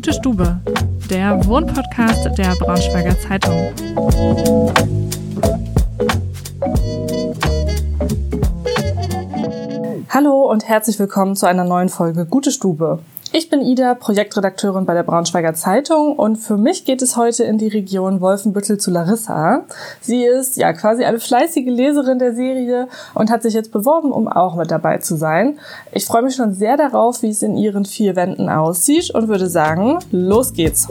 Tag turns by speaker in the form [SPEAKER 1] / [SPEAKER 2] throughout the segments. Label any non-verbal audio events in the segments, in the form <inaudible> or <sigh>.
[SPEAKER 1] Gute Stube, der Wohnpodcast der Braunschweiger Zeitung. Hallo und herzlich willkommen zu einer neuen Folge Gute Stube. Ich bin Ida, Projektredakteurin bei der Braunschweiger Zeitung und für mich geht es heute in die Region Wolfenbüttel zu Larissa. Sie ist ja quasi eine fleißige Leserin der Serie und hat sich jetzt beworben, um auch mit dabei zu sein. Ich freue mich schon sehr darauf, wie es in ihren vier Wänden aussieht und würde sagen, los geht's.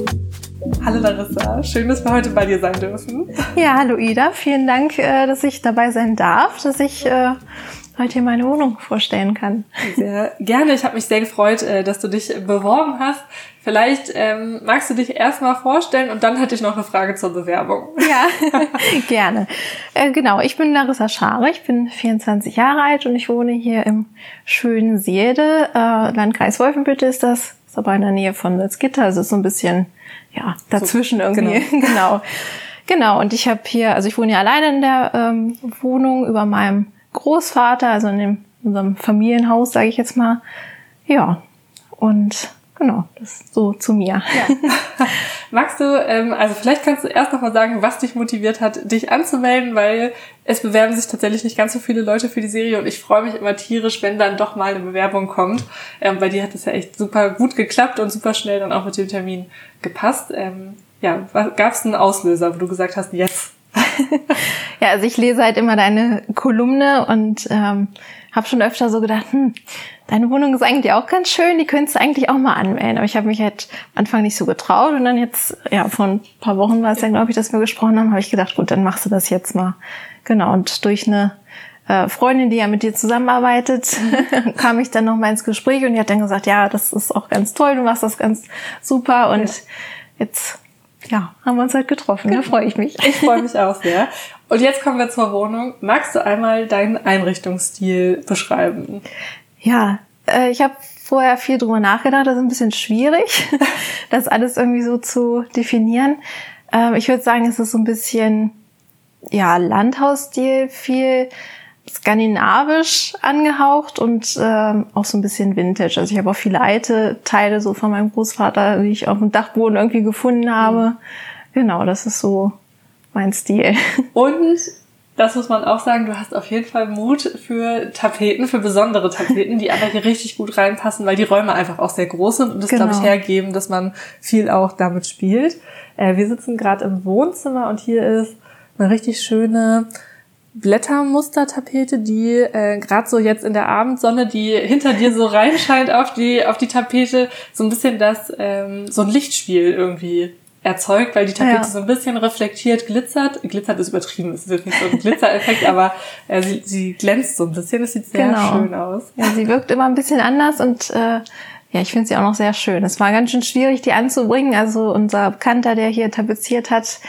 [SPEAKER 1] Hallo Larissa, schön, dass wir heute bei dir sein dürfen.
[SPEAKER 2] Ja, hallo Ida, vielen Dank, äh, dass ich dabei sein darf, dass ich heute hier meine Wohnung vorstellen kann.
[SPEAKER 1] Sehr gerne. Ich habe mich sehr gefreut, äh, dass du dich beworben hast. Vielleicht ähm, magst du dich erstmal vorstellen und dann hätte ich noch eine Frage zur Bewerbung.
[SPEAKER 2] Ja, <laughs> gerne. Äh, genau, ich bin Larissa Schare, ich bin 24 Jahre alt und ich wohne hier im schönen Seelde. Äh, Landkreis Wolfenbüttel ist das, ist aber in der Nähe von Salzgitter, also ist so ein bisschen ja dazwischen so, irgendwie. Genau. <laughs> genau. Genau, und ich habe hier, also ich wohne ja alleine in der ähm, Wohnung über meinem Großvater, also in dem, unserem Familienhaus, sage ich jetzt mal. Ja, und genau, das ist so zu mir. Ja. <laughs>
[SPEAKER 1] Magst du, ähm, also vielleicht kannst du erst noch mal sagen, was dich motiviert hat, dich anzumelden, weil es bewerben sich tatsächlich nicht ganz so viele Leute für die Serie und ich freue mich immer tierisch, wenn dann doch mal eine Bewerbung kommt. Ähm, bei dir hat es ja echt super gut geklappt und super schnell dann auch mit dem Termin gepasst. Ähm, ja, gab es einen Auslöser, wo du gesagt hast, yes,
[SPEAKER 2] ja, also ich lese halt immer deine Kolumne und ähm, habe schon öfter so gedacht, hm, deine Wohnung ist eigentlich auch ganz schön, die könntest du eigentlich auch mal anmelden. Aber ich habe mich halt am Anfang nicht so getraut und dann jetzt, ja, vor ein paar Wochen war es ja, glaube ich, dass wir gesprochen haben, habe ich gedacht, gut, dann machst du das jetzt mal. Genau, und durch eine äh, Freundin, die ja mit dir zusammenarbeitet, <laughs> kam ich dann noch mal ins Gespräch und die hat dann gesagt, ja, das ist auch ganz toll, du machst das ganz super und ja. jetzt ja, haben wir uns halt getroffen. Genau. Da freue ich mich.
[SPEAKER 1] Ich freue mich auch sehr. Und jetzt kommen wir zur Wohnung. Magst du einmal deinen Einrichtungsstil beschreiben?
[SPEAKER 2] Ja, äh, ich habe vorher viel drüber nachgedacht. Das ist ein bisschen schwierig, <laughs> das alles irgendwie so zu definieren. Ähm, ich würde sagen, es ist so ein bisschen ja Landhausstil, viel skandinavisch angehaucht und ähm, auch so ein bisschen Vintage. Also ich habe auch viele alte Teile so von meinem Großvater, die ich auf dem Dachboden irgendwie gefunden habe. Mhm. Genau, das ist so mein Stil. <laughs>
[SPEAKER 1] Und das muss man auch sagen, du hast auf jeden Fall Mut für Tapeten, für besondere Tapeten, die aber hier richtig gut reinpassen, weil die Räume einfach auch sehr groß sind und das, genau. glaube ich, hergeben, dass man viel auch damit spielt. Äh, wir sitzen gerade im Wohnzimmer und hier ist eine richtig schöne Blättermustertapete, die äh, gerade so jetzt in der Abendsonne, die hinter dir so reinscheint auf die auf die Tapete, so ein bisschen das ähm, so ein Lichtspiel irgendwie erzeugt, weil die Tapete ja. so ein bisschen reflektiert, glitzert. Glitzert ist übertrieben, es ist nicht so ein Glitzereffekt, aber äh, sie, sie glänzt so ein bisschen. Das sieht sehr genau. schön aus.
[SPEAKER 2] Ja, sie wirkt immer ein bisschen anders und äh, ja, ich finde sie auch noch sehr schön. Es war ganz schön schwierig, die anzubringen. Also unser Bekannter, der hier tapeziert hat,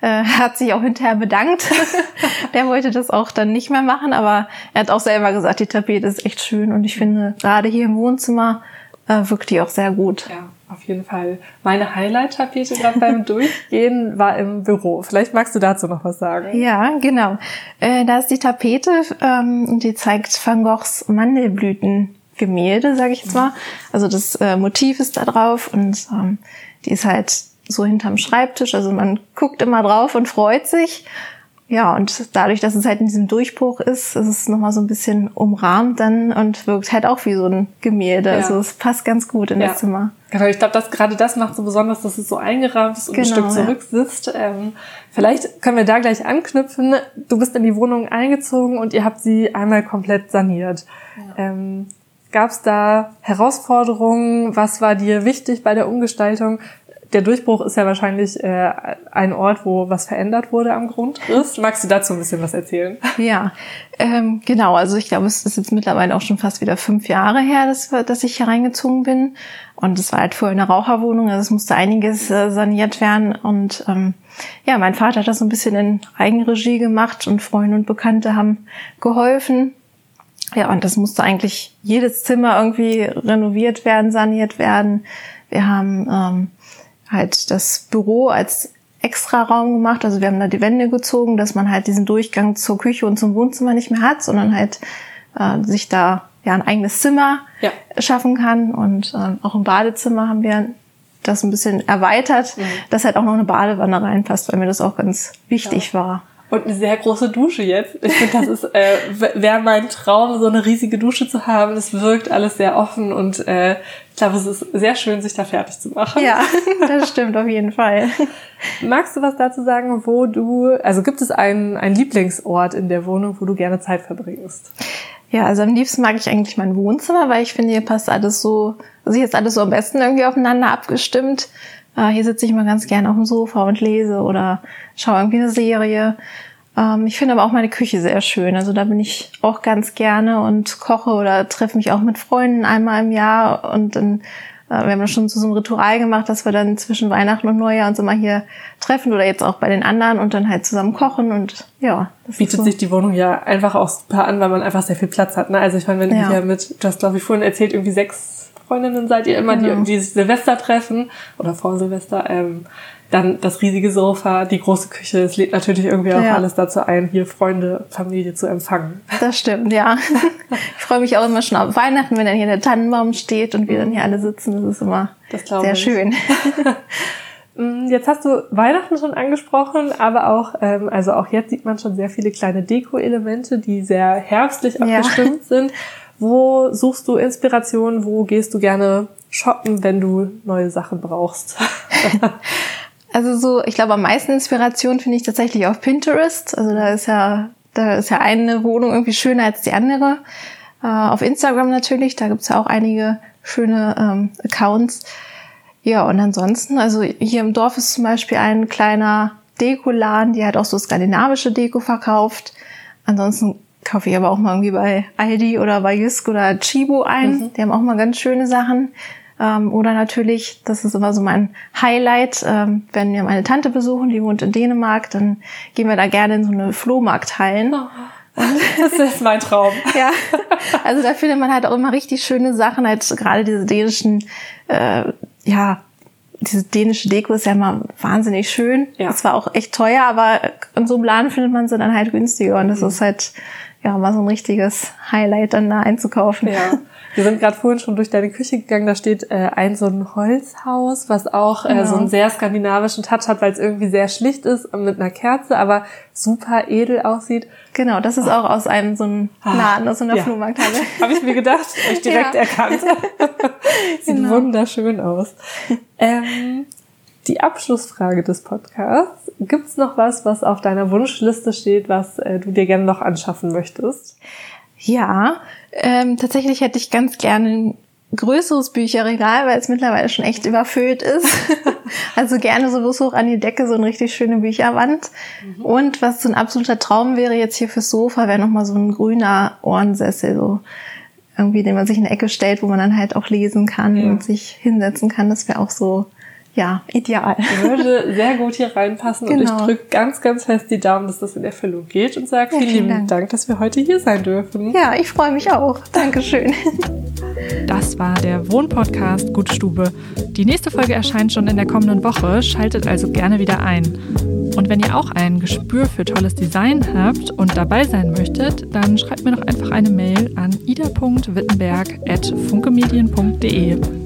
[SPEAKER 2] äh, hat sich auch hinterher bedankt. <laughs> der wollte das auch dann nicht mehr machen, aber er hat auch selber gesagt, die Tapete ist echt schön und ich finde, gerade hier im Wohnzimmer äh, wirkt die auch sehr gut.
[SPEAKER 1] Ja, auf jeden Fall. Meine Highlight-Tapete gerade beim <laughs> Durchgehen war im Büro. Vielleicht magst du dazu noch was sagen.
[SPEAKER 2] Ja, genau. Äh, da ist die Tapete, ähm, die zeigt Van Goghs Mandelblüten Gemälde, sage ich jetzt mal. Also das äh, Motiv ist da drauf und ähm, die ist halt so hinterm Schreibtisch. Also man guckt immer drauf und freut sich. Ja, und dadurch, dass es halt in diesem Durchbruch ist, ist es nochmal so ein bisschen umrahmt dann und wirkt halt auch wie so ein Gemälde. Ja. Also es passt ganz gut in ja. das Zimmer.
[SPEAKER 1] Genau, ich glaube, dass gerade das macht so besonders, dass es so eingerahmt ist und genau, ein Stück zurücksitzt. Ja. Ähm, vielleicht können wir da gleich anknüpfen. Du bist in die Wohnung eingezogen und ihr habt sie einmal komplett saniert. Ähm, Gab es da Herausforderungen? Was war dir wichtig bei der Umgestaltung? Der Durchbruch ist ja wahrscheinlich äh, ein Ort, wo was verändert wurde am Grundriss. Magst du dazu ein bisschen was erzählen?
[SPEAKER 2] Ja, ähm, genau. Also ich glaube, es ist jetzt mittlerweile auch schon fast wieder fünf Jahre her, dass, dass ich hier reingezogen bin. Und es war halt vorher eine Raucherwohnung, also es musste einiges äh, saniert werden. Und ähm, ja, mein Vater hat das so ein bisschen in Eigenregie gemacht und Freunde und Bekannte haben geholfen. Ja, und das musste eigentlich jedes Zimmer irgendwie renoviert werden, saniert werden. Wir haben ähm, halt das Büro als extra Raum gemacht. Also wir haben da die Wände gezogen, dass man halt diesen Durchgang zur Küche und zum Wohnzimmer nicht mehr hat, sondern halt äh, sich da ja ein eigenes Zimmer ja. schaffen kann. Und äh, auch im Badezimmer haben wir das ein bisschen erweitert, mhm. dass halt auch noch eine Badewanne reinpasst, weil mir das auch ganz wichtig ja. war.
[SPEAKER 1] Und eine sehr große Dusche jetzt. Ich finde, das ist, äh, wäre mein Traum, so eine riesige Dusche zu haben. Es wirkt alles sehr offen und äh, ich glaube, es ist sehr schön, sich da fertig zu machen.
[SPEAKER 2] Ja, <laughs> das stimmt auf jeden Fall.
[SPEAKER 1] Magst du was dazu sagen, wo du, also gibt es einen, einen Lieblingsort in der Wohnung, wo du gerne Zeit verbringst?
[SPEAKER 2] Ja, also am liebsten mag ich eigentlich mein Wohnzimmer, weil ich finde, hier passt alles so, also hier ist alles so am besten irgendwie aufeinander abgestimmt. Äh, hier sitze ich mal ganz gerne auf dem Sofa und lese oder schaue irgendwie eine Serie. Ähm, ich finde aber auch meine Küche sehr schön. Also da bin ich auch ganz gerne und koche oder treffe mich auch mit Freunden einmal im Jahr und dann äh, wir haben das schon zu so einem Ritual gemacht, dass wir dann zwischen Weihnachten und Neujahr uns immer hier treffen oder jetzt auch bei den anderen und dann halt zusammen kochen und ja.
[SPEAKER 1] Bietet so. sich die Wohnung ja einfach auch super an, weil man einfach sehr viel Platz hat. Ne? Also ich meine, wenn ja. ihr mit, du hast glaube ich vorhin erzählt, irgendwie sechs Freundinnen seid ihr immer, genau. die irgendwie Silvester treffen oder vor Silvester, ähm, dann das riesige Sofa, die große Küche. Es lädt natürlich irgendwie auch ja. alles dazu ein, hier Freunde, Familie zu empfangen.
[SPEAKER 2] Das stimmt, ja. <laughs> ich freue mich auch immer schon auf Weihnachten, wenn dann hier der Tannenbaum steht und wir dann hier alle sitzen. Das ist immer sehr ich. schön. <laughs>
[SPEAKER 1] Mm, jetzt hast du Weihnachten schon angesprochen, aber auch, ähm, also auch jetzt sieht man schon sehr viele kleine Deko-Elemente, die sehr herbstlich abgestimmt ja. sind. Wo suchst du Inspiration? Wo gehst du gerne shoppen, wenn du neue Sachen brauchst? <laughs>
[SPEAKER 2] Also so, ich glaube, am meisten Inspiration finde ich tatsächlich auf Pinterest. Also da ist ja, da ist ja eine Wohnung irgendwie schöner als die andere. Äh, auf Instagram natürlich, da gibt's ja auch einige schöne ähm, Accounts. Ja, und ansonsten, also hier im Dorf ist zum Beispiel ein kleiner Dekoladen, die hat auch so skandinavische Deko verkauft. Ansonsten kaufe ich aber auch mal irgendwie bei Aldi oder bei Jysk oder Chibo ein. Mhm. Die haben auch mal ganz schöne Sachen. Ähm, oder natürlich, das ist immer so mein Highlight, ähm, wenn wir meine Tante besuchen, die wohnt in Dänemark, dann gehen wir da gerne in so eine Flohmarkthallen. Oh.
[SPEAKER 1] Das ist mein Traum. <laughs>
[SPEAKER 2] ja, also da findet man halt auch immer richtig schöne Sachen, halt gerade diese dänischen, äh, ja, diese dänische Deko ist ja immer wahnsinnig schön. Ja. Das war auch echt teuer, aber in so einem Laden findet man sie dann halt günstiger und das mhm. ist halt ja mal so ein richtiges Highlight dann da einzukaufen.
[SPEAKER 1] Ja. <laughs> Wir sind gerade vorhin schon durch deine Küche gegangen, da steht äh, ein so ein Holzhaus, was auch äh, genau. so einen sehr skandinavischen Touch hat, weil es irgendwie sehr schlicht ist mit einer Kerze, aber super edel aussieht.
[SPEAKER 2] Genau, das ist auch aus einem so einem ah, Laden, aus so einer ja. Flohmarkthalle. <laughs>
[SPEAKER 1] Habe ich mir gedacht, habe ich direkt ja. erkannt. <laughs> Sieht genau. wunderschön aus. Ähm, die Abschlussfrage des Podcasts. Gibt's noch was, was auf deiner Wunschliste steht, was äh, du dir gerne noch anschaffen möchtest?
[SPEAKER 2] Ja, ähm, tatsächlich hätte ich ganz gerne ein größeres Bücherregal, weil es mittlerweile schon echt überfüllt ist. <laughs> also gerne so bis hoch an die Decke, so eine richtig schöne Bücherwand. Mhm. Und was so ein absoluter Traum wäre jetzt hier fürs Sofa, wäre nochmal so ein grüner Ohrensessel, so irgendwie, den man sich in eine Ecke stellt, wo man dann halt auch lesen kann ja. und sich hinsetzen kann. Das wäre auch so ja, ideal.
[SPEAKER 1] Würde sehr gut hier reinpassen genau. und ich genau. drücke ganz, ganz fest die Daumen, dass das in Erfüllung geht und sage ja, vielen, vielen Dank. Dank, dass wir heute hier sein dürfen.
[SPEAKER 2] Ja, ich freue mich auch. Dankeschön.
[SPEAKER 1] Das war der Wohnpodcast Gute Stube. Die nächste Folge erscheint schon in der kommenden Woche, schaltet also gerne wieder ein. Und wenn ihr auch ein Gespür für tolles Design habt und dabei sein möchtet, dann schreibt mir doch einfach eine Mail an ida.wittenberg.funkemedien.de.